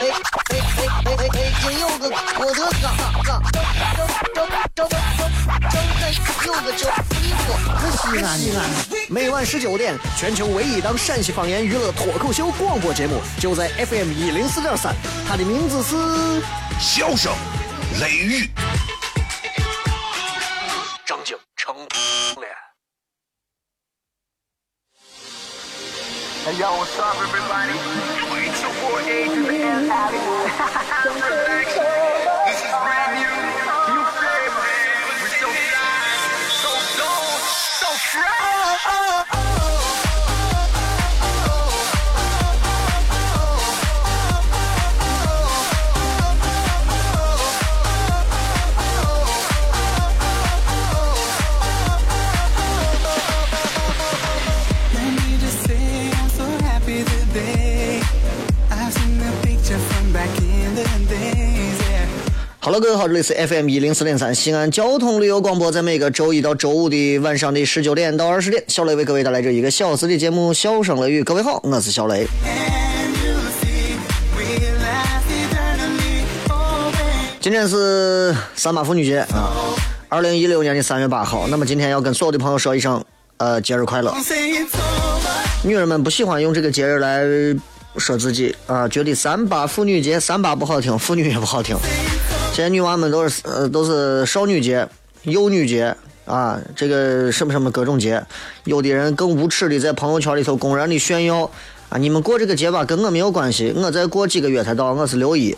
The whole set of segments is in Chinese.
哎哎哎哎哎哎！今有个郭德纲，张张张张张张有个叫李波，西安西安。每晚十九点，全球唯一档陕西方言娱乐脱口秀广播节目，就在 FM 一零四点三。它的名字是《笑声雷雨》。张景成脸。Hey yo, what's up, everybody? It's your boy A Yeah. 哈喽，各位好，这里是 FM 一零四点三西安交通旅游广播，在每个周一到周五的晚上的十九点到二十点，小雷为各位带来这一个小时的节目《笑声雷雨》。各位好，我是小雷。今天是三八妇女节啊，二零一六年的三月八号。那么今天要跟所有的朋友说一声，呃，节日快乐。女人们不喜欢用这个节日来说自己啊，觉得三八妇女节，三八不好听，妇女也不好听。现在女娃们都是呃都是少女节、幼女节啊，这个什么什么各种节。有的人更无耻的在朋友圈里头公然的炫耀啊，你们过这个节吧，跟我没有关系，我再过几个月才到，我是六一。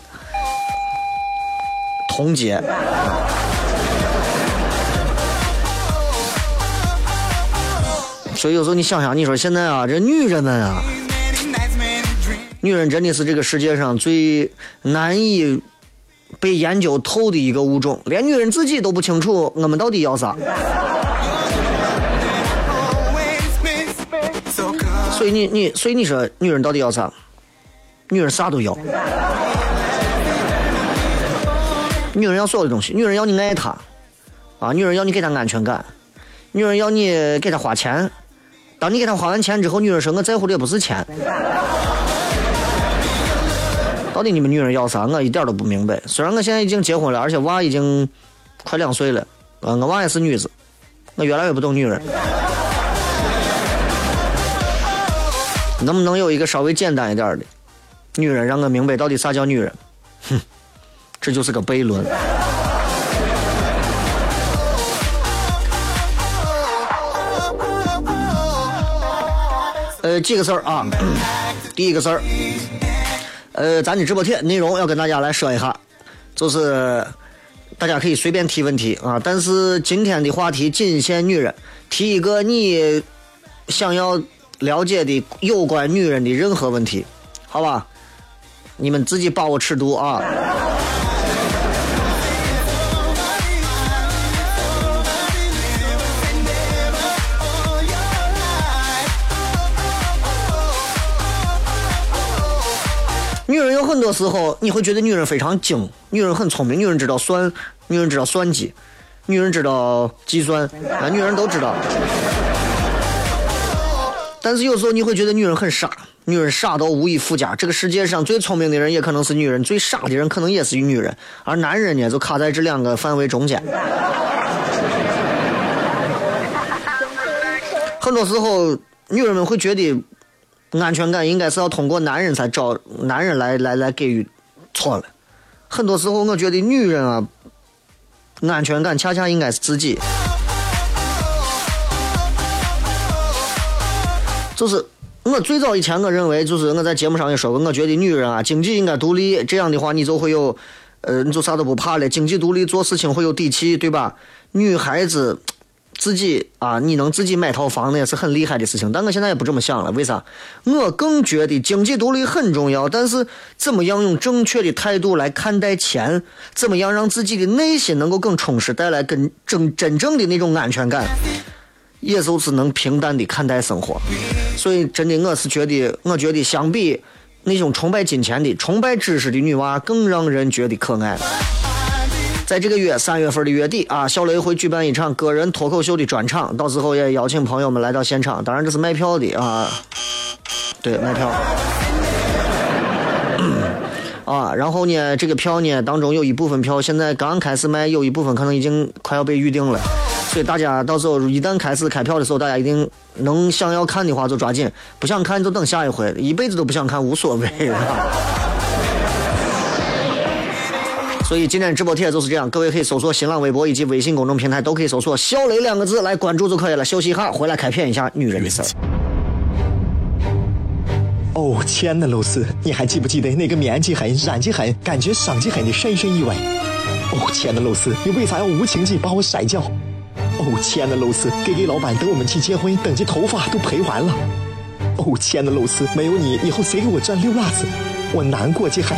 同节。所以有时候你想想，你说现在啊，这女人们啊，女人真的是这个世界上最难以被研究透的一个物种，连女人自己都不清楚我们到底要啥。所以你你所以你说女人到底要啥？女人啥都要。女人要所有的东西，女人要你爱她，啊，女人要你给她安全感，女人要你给她花钱。当你给她花完钱之后，女人说我在乎的也不是钱。到底你们女人要啥？我一点都不明白。虽然我现在已经结婚了，而且娃已经快两岁了，啊，我娃也是女子，我越来越不懂女人。能不能有一个稍微简单一点的女人，让我明白到底啥叫女人？哼，这就是个悖论。呃，几个事儿啊，第一个事儿，呃，咱的直播贴内容要跟大家来说一下，就是大家可以随便提问题啊，但是今天的话题仅限女人，提一个你想要了解的有关女人的任何问题，好吧？你们自己把握尺度啊。很多时候，你会觉得女人非常精，女人很聪明，女人知道算，女人知道算计，女人知道计算，啊，女人都知道。但是有时候你会觉得女人很傻，女人傻到无以复加。这个世界上最聪明的人也可能是女人，最傻的人可能也是女人，而男人呢，就卡在这两个范围中间。很多时候，女人们会觉得。安全感应该是要通过男人才找男人来来来给予，错了。很多时候我觉得女人啊，安全感恰恰应该是自己。就是我最早以前我认为，就是我在节目上也说过，我觉得女人啊，经济应该独立，这样的话你就会有，呃，你就啥都不怕了，经济独立做事情会有底气，对吧？女孩子。自己啊，你能自己买套房，那也是很厉害的事情。但我现在也不这么想了，为啥？我更觉得经济独立很重要，但是怎么样用正确的态度来看待钱？怎么样让自己的内心能够更充实，带来更真真正的那种安全感？也就是能平淡的看待生活。所以，真的，我是觉得，我觉得相比那种崇拜金钱的、崇拜知识的女娃，更让人觉得可爱。在这个月三月份的月底啊，小雷会举办一场个人脱口秀的专场，到时候也邀请朋友们来到现场。当然这是卖票的啊，对，卖票。啊，然后呢，这个票呢当中有一部分票现在刚开始卖，有一部分可能已经快要被预定了，所以大家到时候一旦开始开票的时候，大家一定能想要看的话就抓紧，不想看就等下一回，一辈子都不想看无所谓。所以今天直播贴就是这样，各位可以搜索新浪微博以及微信公众平台，都可以搜索“小雷”两个字来关注就可以了。休息一下，回来开片一下女人的事儿。哦，亲爱的露丝，你还记不记得那个棉积狠、染剂狠、感觉伤及狠的深深意外？哦，亲爱的露丝，你为啥要无情地把我甩掉？哦，亲爱的露丝，K K 老板等我们去结婚，等级头发都赔完了。哦，亲爱的露丝，没有你，以后谁给我赚溜辣子？我难过极狠。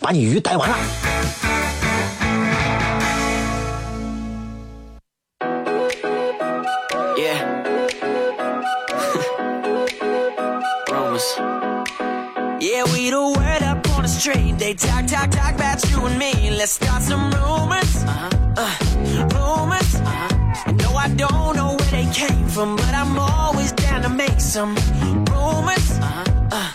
把你鱼逮完了。 Yeah. Rumors. Yeah, we the word up on the street. They talk, talk, talk about you and me. Let's start some rumors. Uh-huh. Uh, rumors. Uh-huh. No, I don't know where they came from, but I'm always down to make some rumors. Uh-huh. Uh,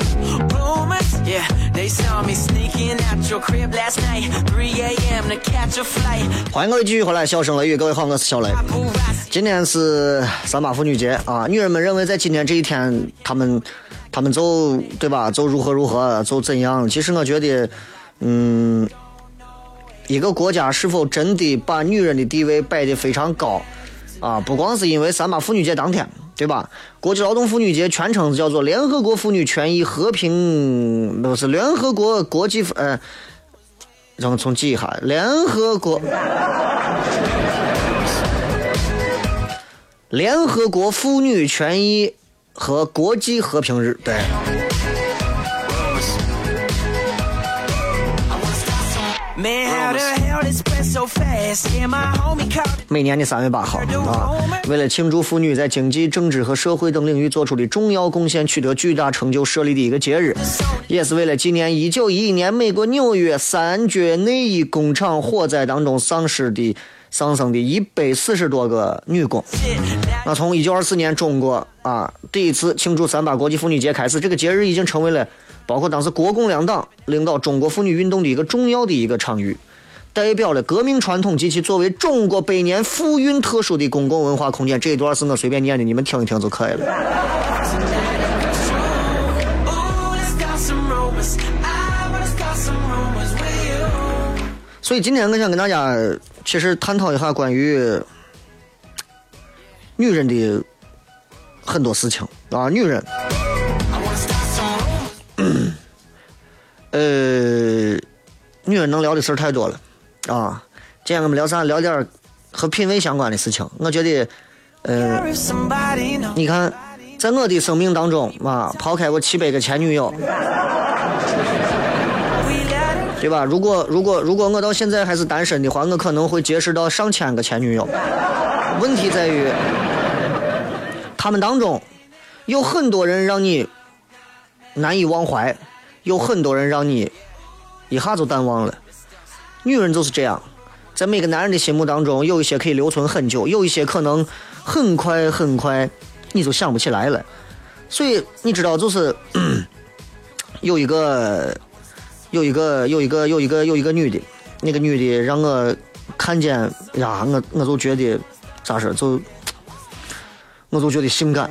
rumors. Yeah, Saw me sneaking out your crib last night, 3 a.m. to catch a flight. 欢迎各位继续回来，笑声雷雨，各位好，我是小雷。今天是三八妇女节啊，女人们认为在今天这一天，她们她们就对吧，就如何如何，就怎样。其实我觉得，嗯，一个国家是否真的把女人的地位摆得非常高啊，不光是因为三八妇女节当天，对吧？国际劳动妇女节全称叫做联合国妇女权益和平，不是联合国国际呃，让我重记一下，联合国。联合国妇女权益和国际和平日，对，每年的三月八号啊，为了庆祝妇女在经济、政治和社会等领域做出的重要贡献、取得巨大成就设立的一个节日，也是为了纪念1911年美国纽约三角内衣工厂火灾当中丧失的丧生的一百四十多个女工。那从1924年中国啊第一次庆祝三八国际妇女节开始，这个节日已经成为了包括当时国共两党领导中国妇女运动的一个重要的一个场域。代表了革命传统及其作为中国百年妇运特殊的公共文化空间。这一段是我随便念的，你们听一听就可以了。所以今天我想跟大家其实探讨一下关于女人的很多事情啊，女人，呃，女人能聊的事儿太多了啊。今天我们聊啥？聊点儿和品味相关的事情。我觉得，呃.你看，在我的生命当中啊，抛开我七百个前女友对吧？如果如果如果我到现在还是单身的话，我可能会结识到上千个前女友。问题在于，他们当中有很多人让你难以忘怀，有很多人让你一下就淡忘了。女人就是这样，在每个男人的心目当中，有一些可以留存很久，有一些可能很快很快你就想不起来了。所以你知道，就是 有一个有一个有一个有一个有一个女的，那个女的让我看见呀，我我就觉得咋说，就我就觉得性感。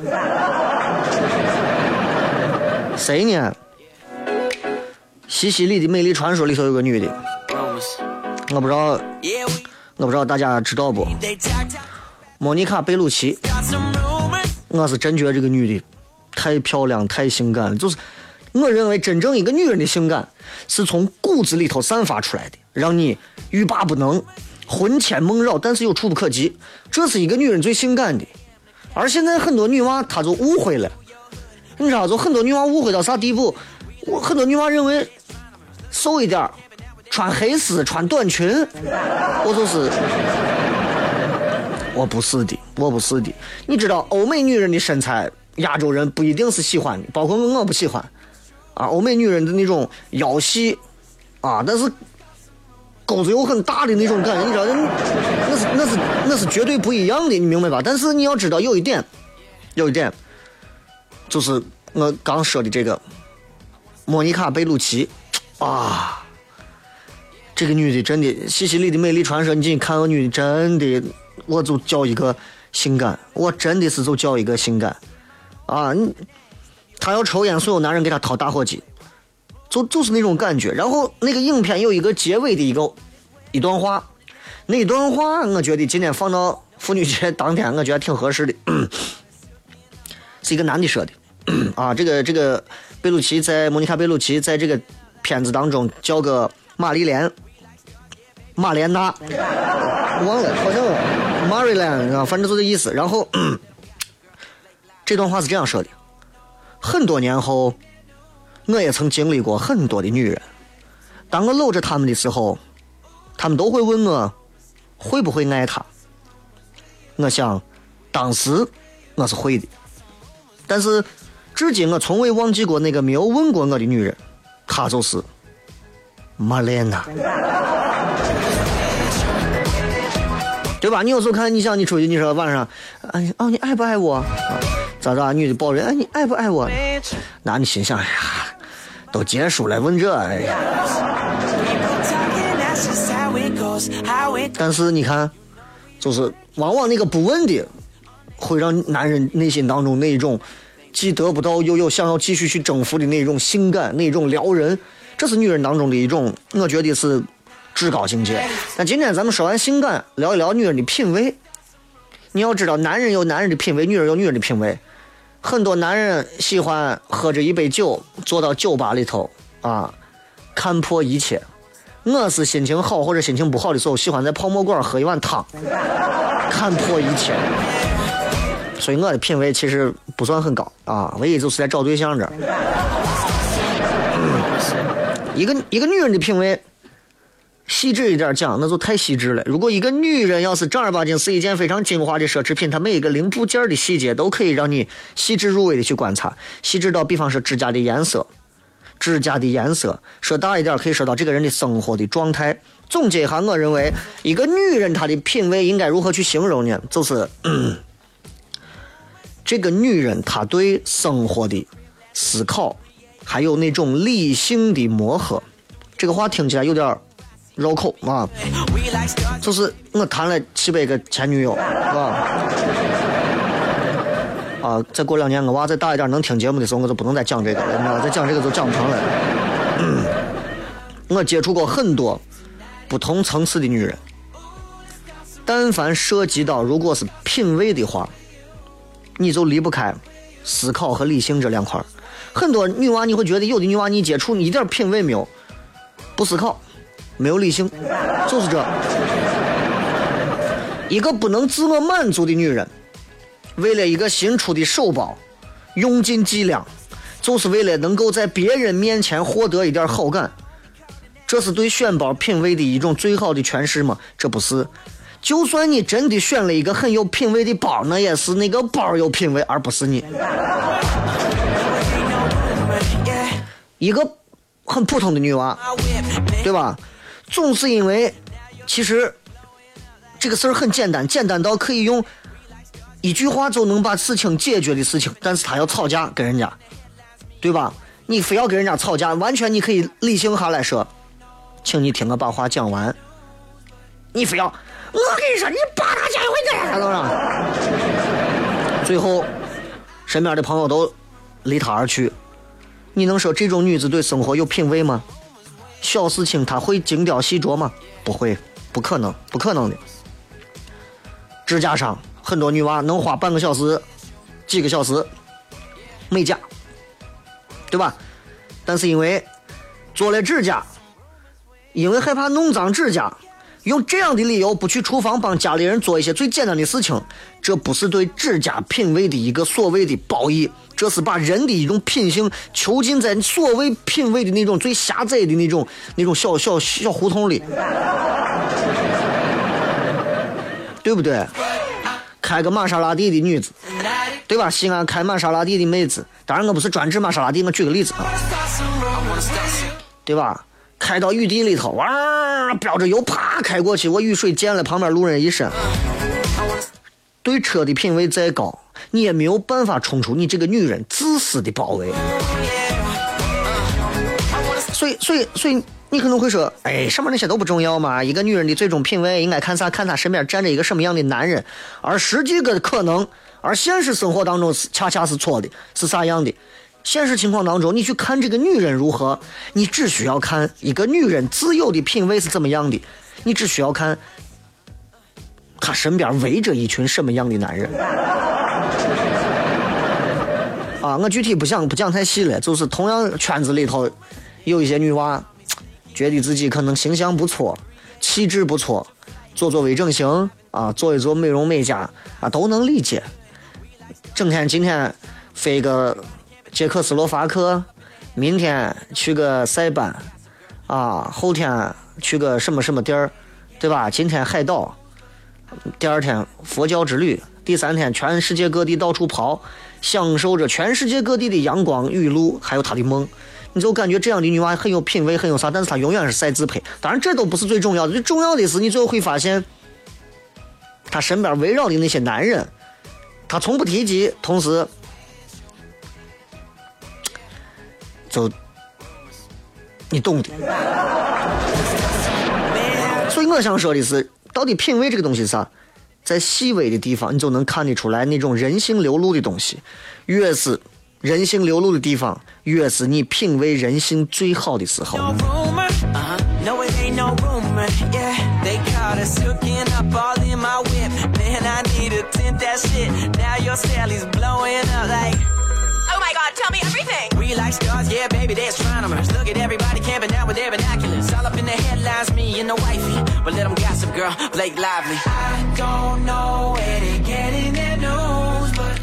谁呢？西西里的美丽传说里头有个女的，我不知道我不知道大家知道不？莫妮卡·贝鲁奇，我是真觉得这个女的太漂亮、太性感了。就是我认为真正一个女人的性感是从骨子里头散发出来的，让你欲罢不能、魂牵梦绕，但是又触不可及。这是一个女人最性感的。而现在很多女娃她就误会了，你知道，就很多女娃误会到啥地步？我很多女娃认为瘦一点，穿黑丝、穿短裙，我就是。我不是的，我不是的。你知道，欧美女人的身材，亚洲人不一定是喜欢的，包括我不喜欢。啊，欧美女人的那种腰细，啊，但是沟子又很大的那种感觉，你知道，那是那是那是绝对不一样的，你明白吧？但是你要知道，有一点，有一点，就是我刚说的这个莫妮卡·贝鲁奇，啊，这个女的真的，西西里的美丽传说，你进去看个女的，真的，我就叫一个性感，我真的是就叫一个性感，啊，你，她要抽烟，所有男人给她掏打火机，就就是那种感觉。然后那个影片有一个结尾的一个一段话，那段话我觉得今天放到妇女节当天，我觉得挺合适的，是一个男的说的，啊，这个这个贝鲁奇在莫妮卡·贝鲁奇在这个片子当中叫个玛丽莲。马莲娜，忘了，好像 m a r y l a n 啊，反正就这意思。然后 这段话是这样说的：很多年后，我也曾经历过很多的女人。当我搂着她们的时候，她们都会问我会不会爱她。我想，当时我是会的，但是至今我从未忘记过那个没有问过我的女人，她就是玛莲娜。对吧？你有时候看，你想你出去，你说晚上，啊你哦，你爱不爱我？咋咋？女的抱人，哎，你爱不爱我？那你心想，哎呀，都结束了，问这，哎呀。但是你看，就是往往那个不问的，会让男人内心当中那一种既得不到又有想要继续去征服的那种性感、那种撩人，这是女人当中的一种，我觉得是至高境界。那今天咱们说完性感，聊一聊女人的品味。你要知道，男人有男人的品味，女人有女人的品味。很多男人喜欢喝着一杯酒，坐到酒吧里头啊，看破一切。我是心情好或者心情不好的时候，喜欢在泡沫馆喝一碗汤，看破一切。所以我的品味其实不算很高啊，唯一就是在找对象这儿。一个一个女人的品味，细致一点讲，那就太细致了。如果一个女人要是正儿八经是一件非常精华的奢侈品，她每一个零部件的细节都可以让你细致入微的去观察，细致到比方说指甲的颜色，指甲的颜色，说大一点可以说到这个人的生活的状态。总结一下，我认为一个女人她的品味应该如何去形容呢？就是、嗯这个女人她对生活的思考，还有那种理性的磨合。这个话听起来有点绕口啊，就是我谈了七百个前女友，啊。啊，再过两年我娃再大一点能听节目的时候，我就不能再讲这个了，你知道？再讲这个就讲不成了。我接触过很多不同层次的女人，但凡涉及到如果是品味的话，你就离不开思考和理性这两块儿很多女娃你会觉得有的女娃你接触你一点品味没有，不思考，没有理性，就是这。一个不能自我满足的女人，为了一个新出的手包，用尽伎俩，就是为了能够在别人面前获得一点好感。这是对选包品味的一种最好的诠释吗？这不是。就算你真的选了一个很有品味的包，那也是那个包有品味，而不是你。一个很普通的女娃，对吧？总是因为其实这个事儿很简单，简单到可以用一句话就能把事情解决的事情，但是她要吵架跟人家，对吧？你非要跟人家吵架，完全你可以理性下来说，请你听我把话讲完。你非要，我跟你说，你把他家一回这样都让，最后身边的朋友都离他而去。你能说这种女子对生活有品味吗？小事情她会精雕细琢吗？不会，不可能，不可能的。指甲上很多女娃能花半个小时、几个小时美甲，对吧？但是因为做了指甲，因为害怕弄脏指甲，用这样的理由不去厨房帮家里人做一些最简单的事情，这不是对指甲品味的一个所谓的褒义，这是把人的一种品性囚禁在所谓品味的那种最狭窄的那种那种小小小胡同里，对不对？开个玛莎拉蒂的女子，对吧？西安开玛莎拉蒂的妹子，当然我不是专指玛莎拉蒂，我举个例子啊，对吧？开到雨地里头，哇，飙着油啪开过去，我雨水溅了旁边路人一身。对车的品味再高，你也没有办法冲出你这个女人自私的包围。所以，所以，所以，你可能会说，哎，上面那些都不重要嘛？一个女人的最终品味应该看啥？看她身边站着一个什么样的男人。而实际个可能，而现实生活当中是恰恰是错的，是啥样的？现实情况当中，你去看这个女人如何，你只需要看一个女人自有的品味是怎么样的，你只需要看她身边围着一群什么样的男人。啊，我具体不想不讲太细了，就是同样圈子里头。有一些女娃，觉得自己可能形象不错，气质不错，做做微整形啊，做一做美容美甲啊，都能理解。整天今天飞个捷克斯洛伐克，明天去个塞班，啊，后天去个什么什么地儿，对吧？今天海岛，第二天佛教之旅，第三天全世界各地到处跑，享受着全世界各地的阳光雨露，还有她的梦。你就感觉这样的女娃很有品味，很有啥，但是她永远是赛自拍。当然，这都不是最重要的，最重要的是你最后会发现，她身边围绕的那些男人，她从不提及，同时，就你懂的。所以我想说的是，到底品味这个东西是啥？在细微的地方，你就能看得出来那种人性流露的东西，越是。人性流露的地方，越是你品味人性最好的时候。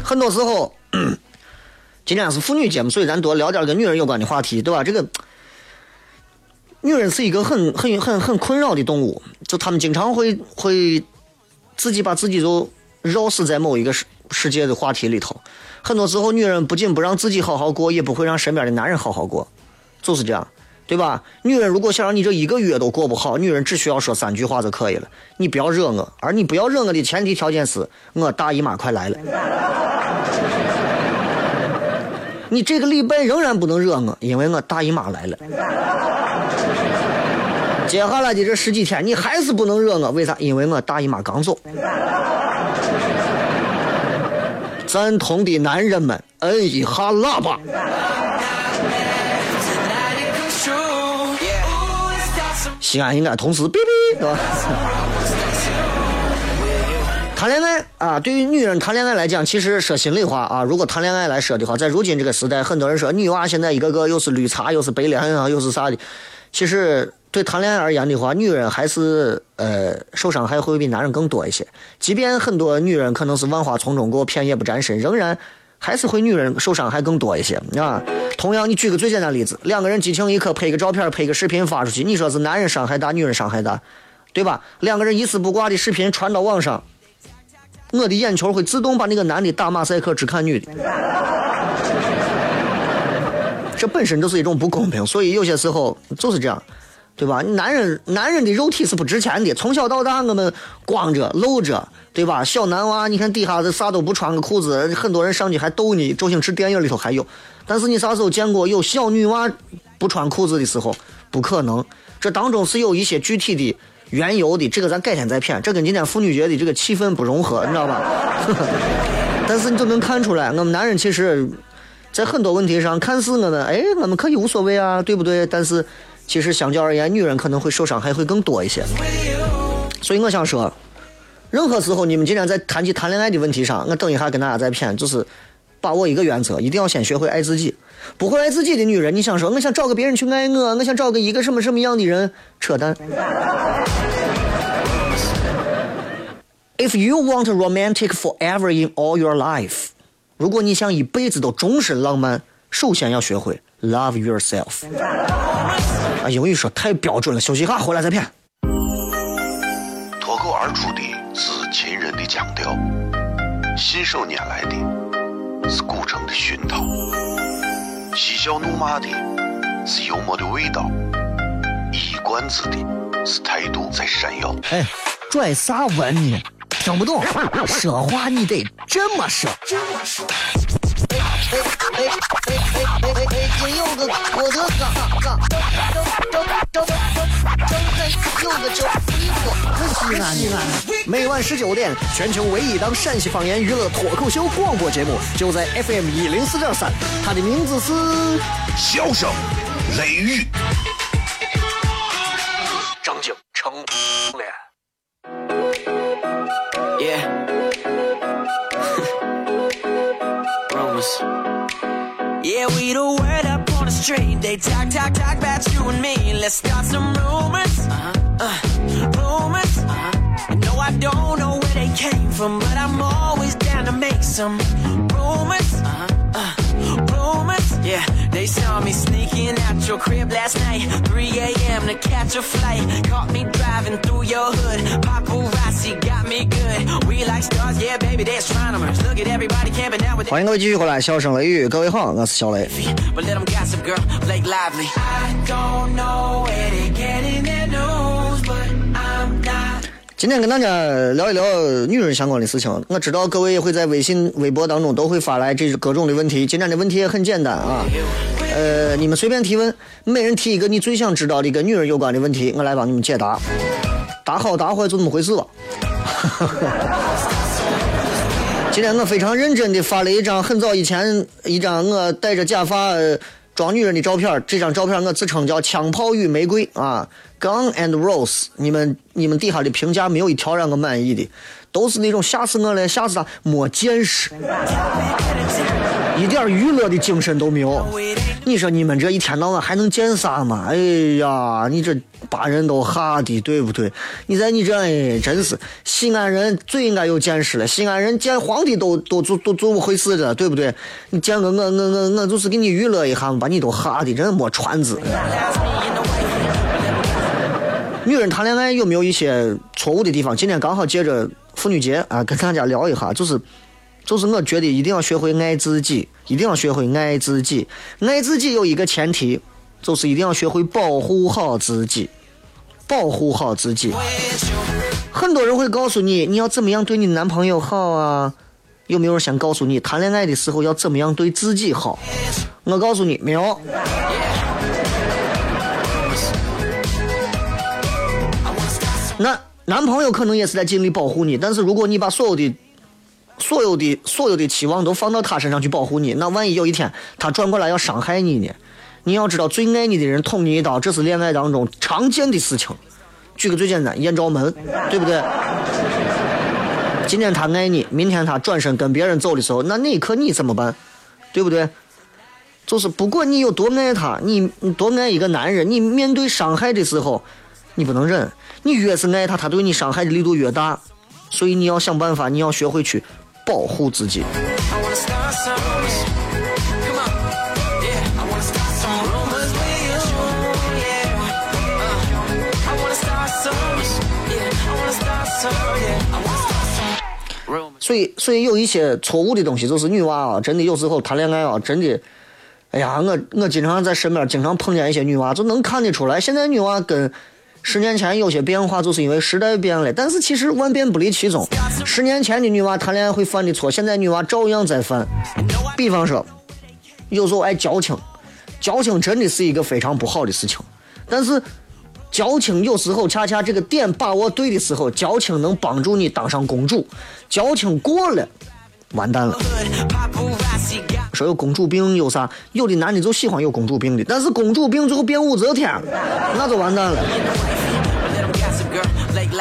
很多时候。今天是妇女节目，所以咱多聊点跟女人有关的话题，对吧？这个女人是一个很很很很困扰的动物，就她们经常会会自己把自己就绕死在某一个世界的话题里头。很多时候，女人不仅不让自己好好过，也不会让身边的男人好好过，就是这样，对吧？女人如果想让你这一个月都过不好，女人只需要说三句话就可以了：你不要惹我，而你不要惹我的前提条件是我大姨妈快来了。你这个礼拜仍然不能惹我，因为我大姨妈来了。接下来的这十几天，你还是不能惹我，为啥？因为我大姨妈刚走。赞同的男人们，摁一下喇叭。西安应该同时哔哔，对吧？谈恋爱啊，对于女人谈恋爱来讲，其实说心里话啊，如果谈恋爱来说的话，在如今这个时代，很多人说女娃现在一个个又是绿茶，又是白脸啊，又是啥的。其实对谈恋爱而言的话，女人还是呃受伤害会比男人更多一些。即便很多女人可能是万花丛中过，片叶不沾身，仍然还是会女人受伤害更多一些啊。同样，你举个最简单例子，两个人激情一刻，拍个照片，拍个视频发出去，你说是男人伤害大，女人伤害大，对吧？两个人一丝不挂的视频传到网上。我的眼球会自动把那个男的打马赛克，只看女的，这本身就是一种不公平。所以有些时候就是这样，对吧？男人男人的肉体是不值钱的，从小到大我们光着露着，对吧？小男娃，你看底下的啥都不穿个裤子，很多人上去还逗你。周星驰电影里头还有，但是你啥时候见过有小女娃不穿裤子的时候？不可能，这当中是有一些具体的。缘由的这个咱改天再骗，这跟今天妇女节的这个气氛不融合，你知道吧？但是你就能看出来，我们男人其实，在很多问题上看似我们哎，我们可以无所谓啊，对不对？但是其实相较而言，女人可能会受伤害会更多一些。所以我想说，任何时候你们今天在谈起谈恋爱的问题上，我等一下跟大家再谝，就是把握一个原则，一定要先学会爱自己。不会爱自己的女人，你想说我想找个别人去爱我，我想找个一个什么什么样的人，扯淡。If you want romantic forever in all your life，如果你想一辈子都终身浪漫，首先要学会 love yourself。啊，英语说太标准了，休息一下，回来再骗。脱口而出的是秦人的腔调，信手拈来的是古城的熏陶，嬉笑怒骂的是幽默的味道，一冠子的是态度在闪耀。哎，拽啥文呢？听不懂，说话你得这么说。哎哎哎哎哎哎哎！北京有个郭德纲，张张张张张有个叫李波，西安西安。每晚十九点，全球唯一档陕西方言娱乐脱口秀广播节目，就在 FM 一零四点三，它的名字是《笑声雷雨》。Up on the street. They talk, talk, talk about you and me. Let's start some rumors. Uh-huh. Uh, rumors. Uh-huh. No, I don't know where they came from, but I'm always down to make some sneaking out your crib last night. 3 a.m. to catch a flight. Caught me driving through your hood. Paparazzi got me good. We like stars, yeah, baby, they're astronomers. Look at everybody camping out with 欢迎各位继续回来，笑声雷雨，各位好，我是小雷。 But let them gossip, girl, Blake Lively. I don't know where they getting their news, but I'm not. 今天跟大家聊一聊女人相关的事情。我知道各位也会在微信、微博当中都会发来这各种的问题。今天的问题也很简单啊，呃，你们随便提问，每人提一个你最想知道的跟女人有关的问题，我来帮你们解答。答好答坏就那么回事吧。今天我非常认真的发了一张很早以前一张我戴着假发、装女人的照片，这张照片我自称叫“枪炮与玫瑰”啊，Gun and Rose。你们你们底下的评价没有一条让我满意的，都是那种吓死我了，吓死他，没见识，一点娱乐的精神都没有。你说你们这一天到晚还能见啥嘛？哎呀，你这把人都吓的，对不对？你在你这哎，真是西安人最应该有见识了。西安人见皇帝都都都都做不回事了，对不对？你见个我我我我就是给你娱乐一下，把你都吓的真没传子。女人谈恋爱有没有一些错误的地方？今天刚好借着妇女节啊，跟大家聊一下，就是就是我觉得一定要学会爱自己，一定要学会爱自己。爱自己有一个前提，就是一定要学会保护好自己，保护好自己。很多人会告诉你，你要怎么样对你男朋友好啊？有没有人先告诉你，谈恋爱的时候要怎么样对自己好？我告诉你，没有。那男朋友可能也是在尽力保护你，但是如果你把所有的、所有的、所有的期望都放到他身上去保护你，那万一有一天他转过来要伤害你呢？你要知道，最爱你的人捅你一刀，这是恋爱当中常见的事情。举个最简单，艳照门，对不对？今天他爱你，明天他转身跟别人走的时候，那那一刻你怎么办？对不对？就是不管你有多爱他，你你多爱一个男人，你面对伤害的时候，你不能忍。你越是爱他，他对你伤害的力度越大。所以你要想办法，你要学会去保护自己。所以所以有一些错误的东西就是女娃啊真的有时候谈恋爱啊真的哎呀我我经常在身边经常碰见一些女娃就能看得出来现在女娃跟十年前有些变化，就是因为时代变了。但是其实万变不离其宗，十年前的女娃谈恋爱会犯的错，现在女娃照样在犯。比方说，有时候爱矫情，矫情真的是一个非常不好的事情，但是。矫情有时候恰恰这个点把握对的时候，矫情能帮助你当上公主。矫情过了，完蛋了。说有公主病有啥？有的男的就喜欢有公主病的，但是公主病最后变武则天，那就完蛋了。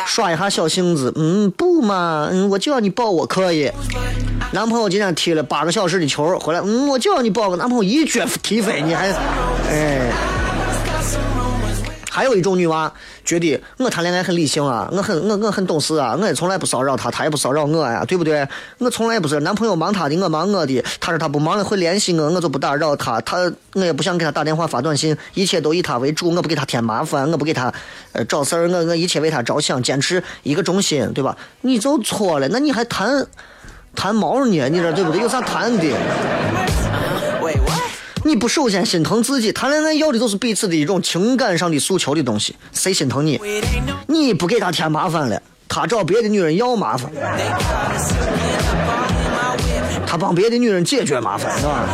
耍一下小性子，嗯，不嘛，嗯，我就要你抱我可以。男朋友今天踢了八个小时的球回来，嗯，我就要你抱个男朋友一脚踢飞，你还，哎。还有一种女娃觉得我谈恋爱很理性啊，我很我我很懂事啊，我也从来不骚扰她，她也不骚扰我呀，对不对？我从来不是男朋友忙他的，我忙我的。他说他不忙了会联系我，我就不打扰他。他我也不想给他打电话发短信，一切都以他为主，我不给他添麻烦，我不给他呃找事儿，我我一切为他着想，坚持一个中心，对吧？你就错了，那你还谈谈毛呢？你这对不对？有啥谈的？你不首先心疼自己，谈恋爱要的都是彼此的一种情感上的诉求的东西。谁心疼你？你不给他添麻烦了，他找别的女人要麻烦，他帮别的女人解决麻烦，是吧？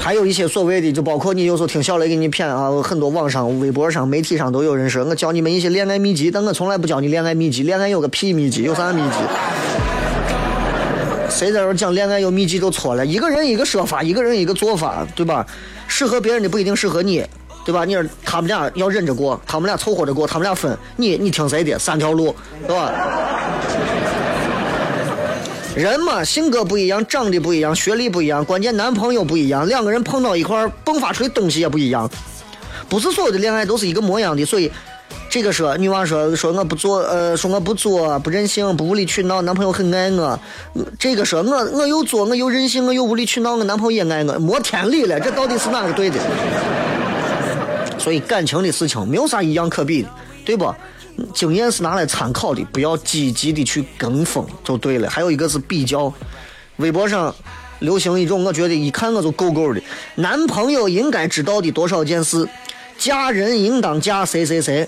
还有一些所谓的，就包括你有时候听小雷给你骗啊，很多网上、微博上、媒体上都有人说，我教你们一些恋爱秘籍，但我从来不教你恋爱秘籍，恋爱有个屁秘籍，有啥秘籍？谁在这讲恋爱有秘籍都错了，一个人一个说法，一个人一个做法，对吧？适合别人的不一定适合你，对吧？你说他们俩要忍着过，他们俩凑合着过，他们俩分，你你听谁的？三条路，对吧？人嘛，性格不一样，长得不一样，学历不一样，关键男朋友不一样，两个人碰到一块儿迸发出的东西也不一样。不是所有的恋爱都是一个模样的，所以这个说女娃说说我不做，呃，说我不作，不任性，不无理取闹，男朋友很爱我。这个说我我又作，我又任性，我又无理取闹，我男朋友也爱我，没天理了，这到底是哪个对的？所以感情的事情没有啥一样可比的，对不？经验是拿来参考的，不要积极的去跟风就对了。还有一个是比较，微博上流行一种，我觉得一看我就够够的，男朋友应该知道的多少件事，嫁人应当嫁谁谁谁。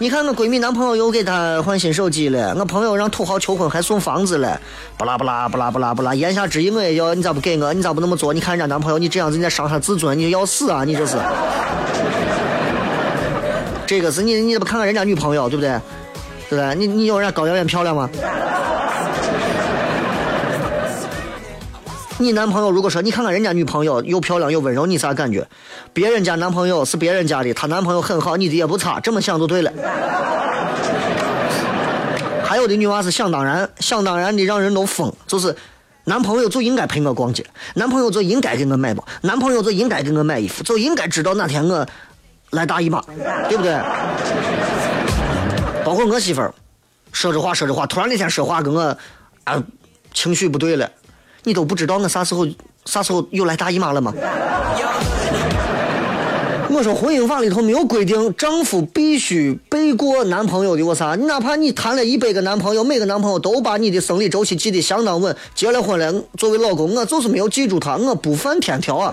你看我闺蜜男朋友又给她换新手机了，我朋友让土豪求婚还送房子了，不啦不啦不啦不啦不啦，言下之意我也要，你咋不给我？你咋不那么做？你看人家男朋友，你这样子你在伤他自尊，你要死啊！你这是。这个是你，你怎么看看人家女朋友，对不对？对不对？你你有人家高圆圆漂亮吗？你男朋友如果说你看看人家女朋友又漂亮又温柔，你啥感觉？别人家男朋友是别人家的，她男朋友很好，你的也不差，这么想就对了。还有的女娃是想当然，想当然的让人都疯，就是男朋友就应该陪我逛街，男朋友就应该给我买包，男朋友就应该给我买衣服，就应该知道哪天我来大姨妈，对不对？包括我媳妇儿，说着话说着话，突然那天说话跟我啊情绪不对了，你都不知道我啥时候啥时候又来大姨妈了吗？我说婚姻法里头没有规定丈夫必须背过男朋友的，我啥？你哪怕你谈了一百个男朋友，每个男朋友都把你的生理周期记得相当稳，结了婚了，作为老公，我就是没有记住他，我不犯天条啊。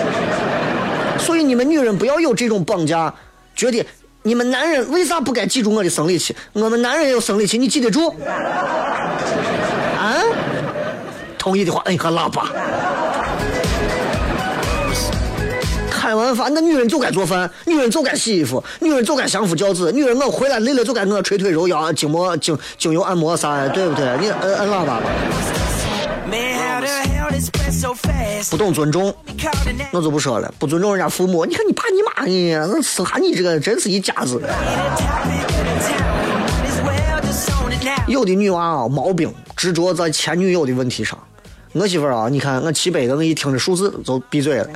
所以你们女人不要有这种绑架，觉得你们男人为啥不该记住我的生理期？我们男人也有生理期，你记得住？啊？同意的话摁下喇叭。开完饭，那女人就该做饭，女人就该洗衣服，女人就该相夫教子，女人我回来累了就该我捶腿揉腰、筋膜、精精油按摩啥，对不对？你摁摁喇叭吧。不懂尊重我就不说了，不尊重人家父母。你看你爸你妈你，那生下你这个真是一家子。有的女娃啊，毛病执着在前女友的问题上。我媳妇儿啊，你看我七百个，我一听这数字就闭嘴了。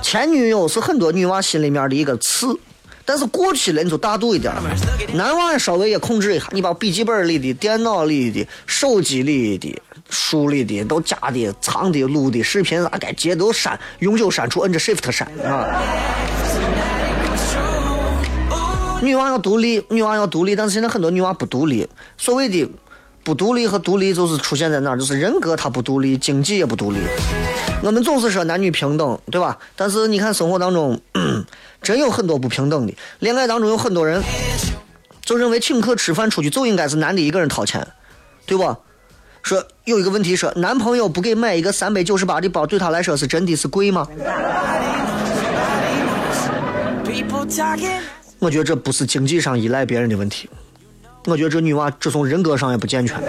前女友是很多女娃心里面的一个刺，但是过去了你就大度一点。男娃稍微也控制一下，你把笔记本里的、电脑里的、手机里的、书里的都加的、藏的、录的视频啥该截都删，永久删除，摁着 Shift 删啊。女娃要独立，女娃要独立，但是现在很多女娃不独立。所谓的不独立和独立，就是出现在哪儿？就是人格它不独立，经济也不独立。我们总是说男女平等，对吧？但是你看生活当中，真有很多不平等的。恋爱当中有很多人就认为请客吃饭出去就应该是男的一个人掏钱，对不？说有一个问题说，男朋友不给买一个三百九十八的包，对他来说是真的是贵吗？我觉得这不是经济上依赖别人的问题，我觉得这女娃这从人格上也不健全。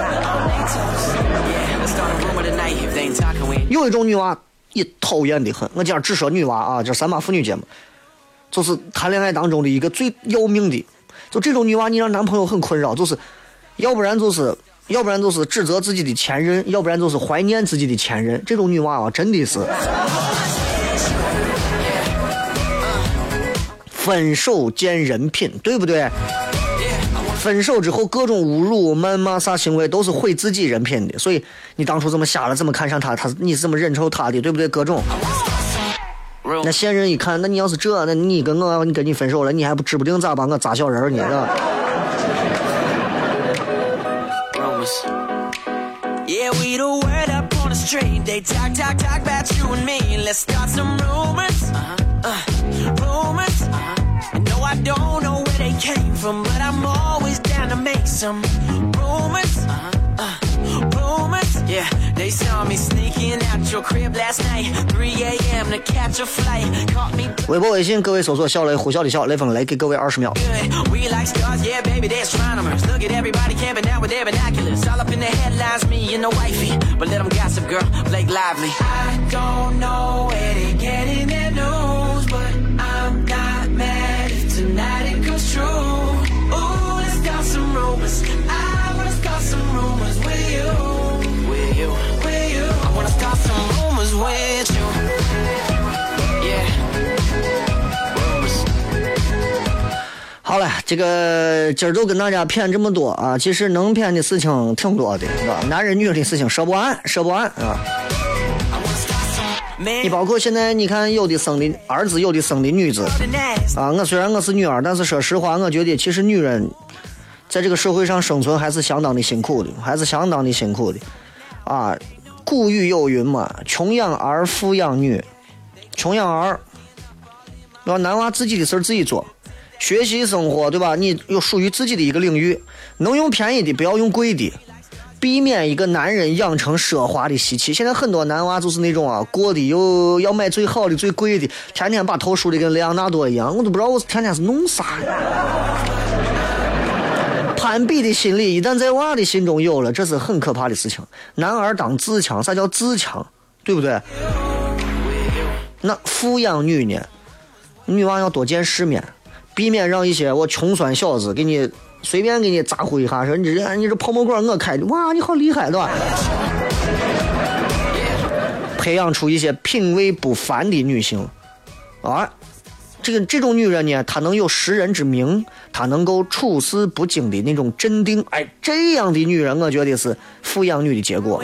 有一种女娃也讨厌的很，我今儿只说女娃啊，这三八妇女节目。就是谈恋爱当中的一个最要命的。就这种女娃，你让男朋友很困扰，就是要不然就是要不然就是指责自己的前任，要不然就是怀念自己的前任。这种女娃啊，真的是分手见人品，对不对？分手之后各种侮辱、谩骂啥行为都是毁自己人品的，所以你当初这么瞎了，怎么看上他？他你是怎么忍受他的，对不对？各种。那现任一看，那你要是这，那你跟我，你跟你分手了，你还不指不定咋把我扎小人儿呢？是吧？some rumors. Uh, rumors. Yeah, they saw me sneaking out your crib last night. 3 a.m. to catch a flight. Caught me 微博、微信，各位搜索“小雷”，呼啸的小雷锋雷，给各位二十秒。 good. We like stars, yeah, baby, they're astronomers. Look at everybody camping out with their binoculars. All up in the headlines, me and the wifey. But let them gossip, girl, Blake Lively. I don't know where they getting their news, 好了，这个今儿就跟大家谝这么多啊，其实能谝的事情挺多的，是吧？男人女人的事情说不完，说不完啊。你包括现在你看，有的生的儿子，有的生的女子啊。我虽然我是女儿，但是说实话，我觉得其实女人在这个社会上生存还是相当的辛苦的，还是相当的辛苦的啊。古语有云嘛，“穷养儿，富养女”。穷养儿，要男娃自己的事儿自己做，学习生活，对吧？你有属于自己的一个领域，能用便宜的，不要用贵的。避免一个男人养成奢华的习气。现在很多男娃就是那种啊，过的又要买最好的、最贵的，天天把头梳的跟莱昂纳多一样，我都不知道我天天是弄啥呀。攀比的心理一旦在娃的心中有了，这是很可怕的事情。男儿当自强，啥叫自强？对不对？那富养女呢？女娃要多见世面，避免让一些我穷酸小子给你随便给你咋呼一下，说你这你这泡沫馆我开的，哇，你好厉害，对吧？培养出一些品味不凡的女性，啊，这个这种女人呢，她能有识人之明，她能够处事不惊的那种镇定，哎，这样的女人，我觉得是富养女的结果。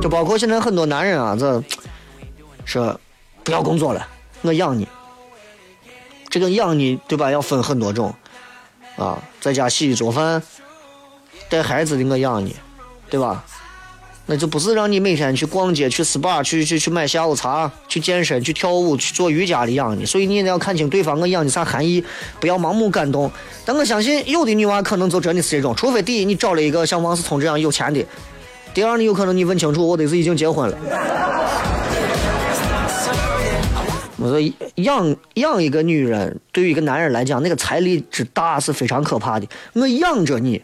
就包括现在很多男人啊，这说不要工作了，我养你。这个养你，对吧？要分很多种啊，在家洗衣做饭、带孩子的我养你，对吧？那就不是让你每天去逛街、去 SPA、去去去买下午茶、去健身、去跳舞、去做瑜伽的养你。所以你一定要看清对方我养你啥含义，不要盲目感动。但我相信有的女娃可能就真的是这种，除非第一你找了一个像王思聪这样有钱的，第二，你有可能你问清楚，我得是已经结婚了。我说养养一个女人，对于一个男人来讲，那个财力之大是非常可怕的。我养着你，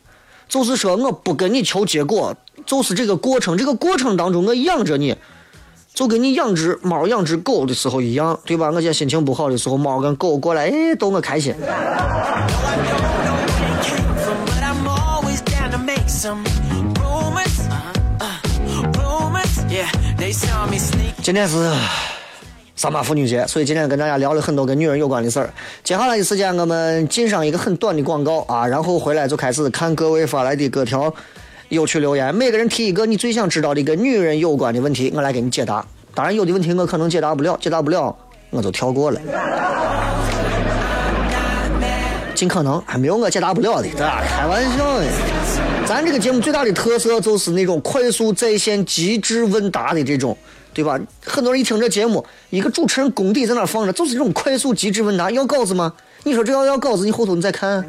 就是说我不跟你求结果，就是这个过程。这个过程当中，我养着你，就跟你养只猫、养只狗的时候一样，对吧？我现在心情不好的时候，猫跟狗过来，哎，逗我开心。今天是三八妇女节，所以今天跟大家聊了很多跟女人有关的事儿。接下来的时间，我们进上一个很短的广告啊，然后回来就开始看各位发来的各条有趣留言，每个人提一个你最想知道的跟女人有关的问题，我来给你解答。当然，有的问题我可能解答不了，解答不了我就跳过了。尽可能还没有我解答不了的，这开玩笑呢。咱这个节目最大的特色就是那种快速在线、极致问答的这种，对吧？很多人一听这节目，一个主持人功底在那放着，就是这种快速、极致问答。要稿子吗？你说这要要稿子，你后头你再看。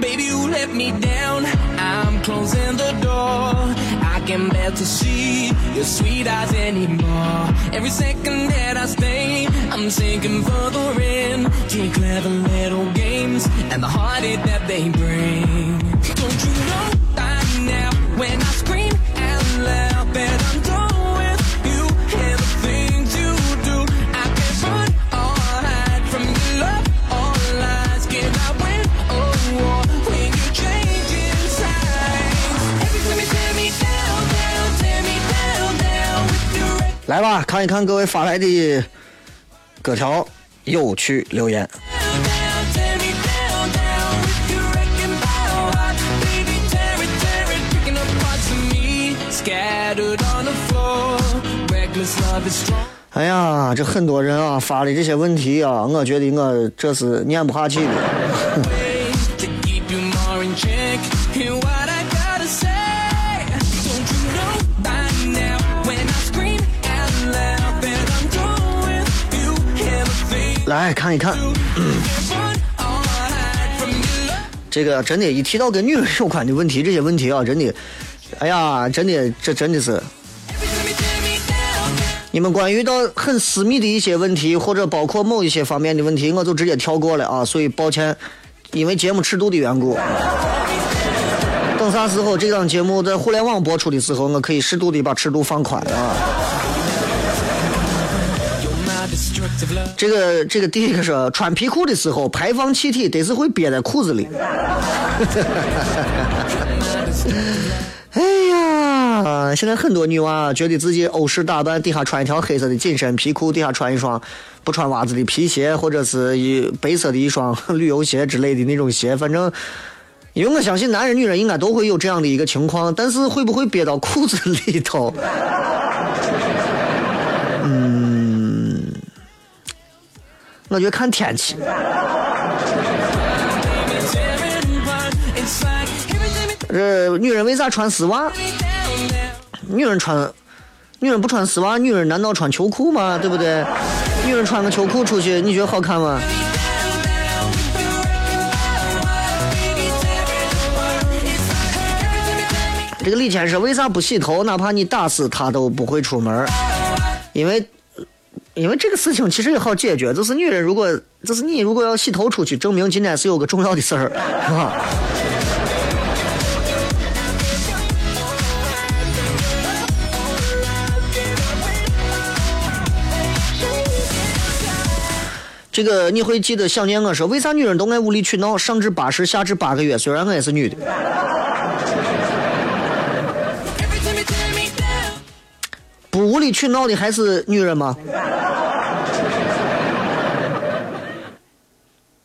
Baby, you let me down. I'm closing the door. I can bear to see your sweet eyes anymore. Every second that I stay, I'm sinking further in to your clever little games and the heartache that they bring. Don't you know by now when I scream out loud that I'm done 来吧看一看各位发来的各条有趣留言。哎呀这很多人啊发的这些问题啊我觉得我这是念不下去的来看一看，这个真的，一提到跟女人有关的问题，这些问题啊，真的，哎呀，真的，这真的是你们关于到很私密的一些问题，或者包括某一些方面的问题，我就直接跳过了啊，所以抱歉，因为节目尺度的缘故。等啥时候这档节目在互联网播出的时候，我可以适度的把尺度放宽啊。这个这个第一个是穿皮裤的时候，排放气体得是会憋在裤子里。哎呀，现在很多女娃觉得自己欧式打扮，底下穿一条黑色的紧身皮裤，底下穿一双不穿袜子的皮鞋，或者是一白色的一双旅游鞋之类的那种鞋，反正。因为我相信男人、女人应该都会有这样的一个情况，但是会不会憋到裤子里头？我觉得看天气。Tear it apart. It's like every time you 这女人为啥穿丝袜？女人穿，女人不穿丝袜，女人难道穿秋裤吗？对不对？女人穿个秋裤出去，你觉得好看吗？这个李先生为啥不洗头？哪怕你打死他都不会出门，因为，因为这个事情其实也好解决，就是女人如果，就是你如果要洗头出去，证明今天是有个重要的事儿，是吧？这个你会记得想念我说，为啥女人都爱无理取闹？上至八十，下至八个月，虽然我也是女的。不无理取闹的还是女人吗？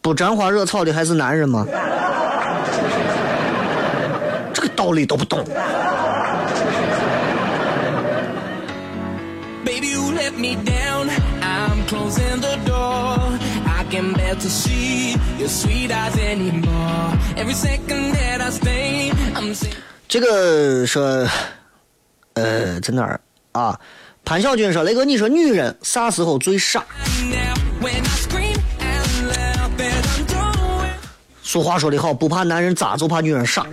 不沾花惹草的还是男人吗？这个道理都不懂。这个说，呃，在哪儿啊？潘小军说：“雷哥，你说女人啥时候最傻？”俗话说得好，不怕男人渣，就怕女人傻。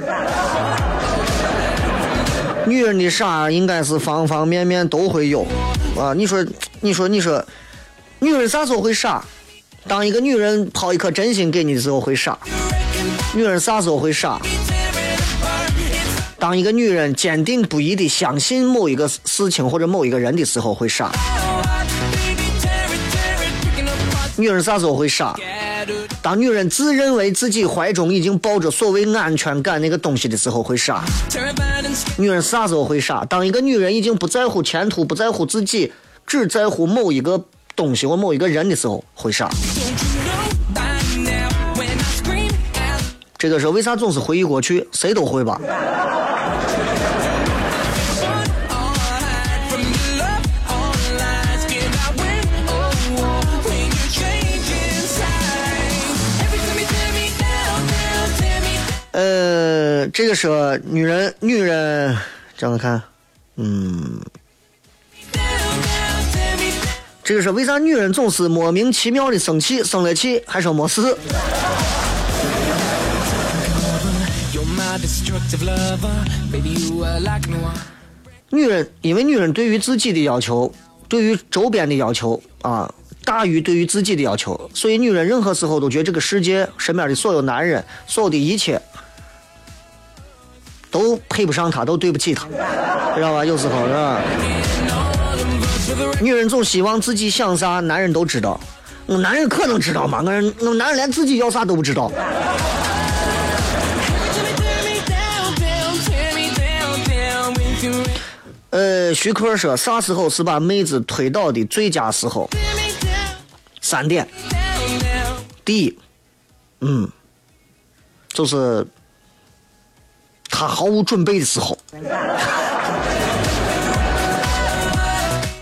女人的傻应该是方方面面都会有啊！你说，你说，你说，女人啥时候会傻？当一个女人抛一颗真心给你的时候会傻。女人啥时候会傻？当一个女人坚定不移的相信某一个事情或者某一个人的时候会傻。女人啥时候会傻？当女人自认为自己怀中已经抱着所谓安全感那个东西的时候会傻。女人啥时候会傻？当一个女人已经不在乎前途，不在乎自己，只在乎某一个东西或某一个人的时候会傻。这个时候为啥总是回忆过去？谁都会吧。呃这个是女人女人这样子看？嗯。这个是为啥女人总是莫名其妙的生气生了气还说没事女人因为女人对于自己的要求对于周边的要求啊大于对于自己的要求所以女人任何时候都觉得这个世界身边的所有男人所有的一切都配不上他，都对不起他，知道吧？有时候是吧？女人总希望自己想啥，男人都知道。我男人可能知道吗？我我男人连自己要啥都不知道。呃，徐克说啥时候是把妹子推倒的最佳时候？三点。第一，嗯，就是他毫无准备的时候。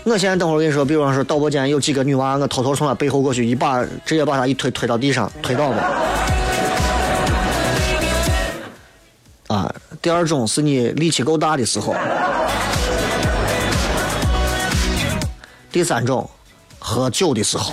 我现在等会儿跟你说，比方说导播间有几个女娃，我偷偷从她背后过去，一把直接把她一推，推到地上，推倒了。啊，第二种是你力气够大的时候。第三种，喝酒的时候。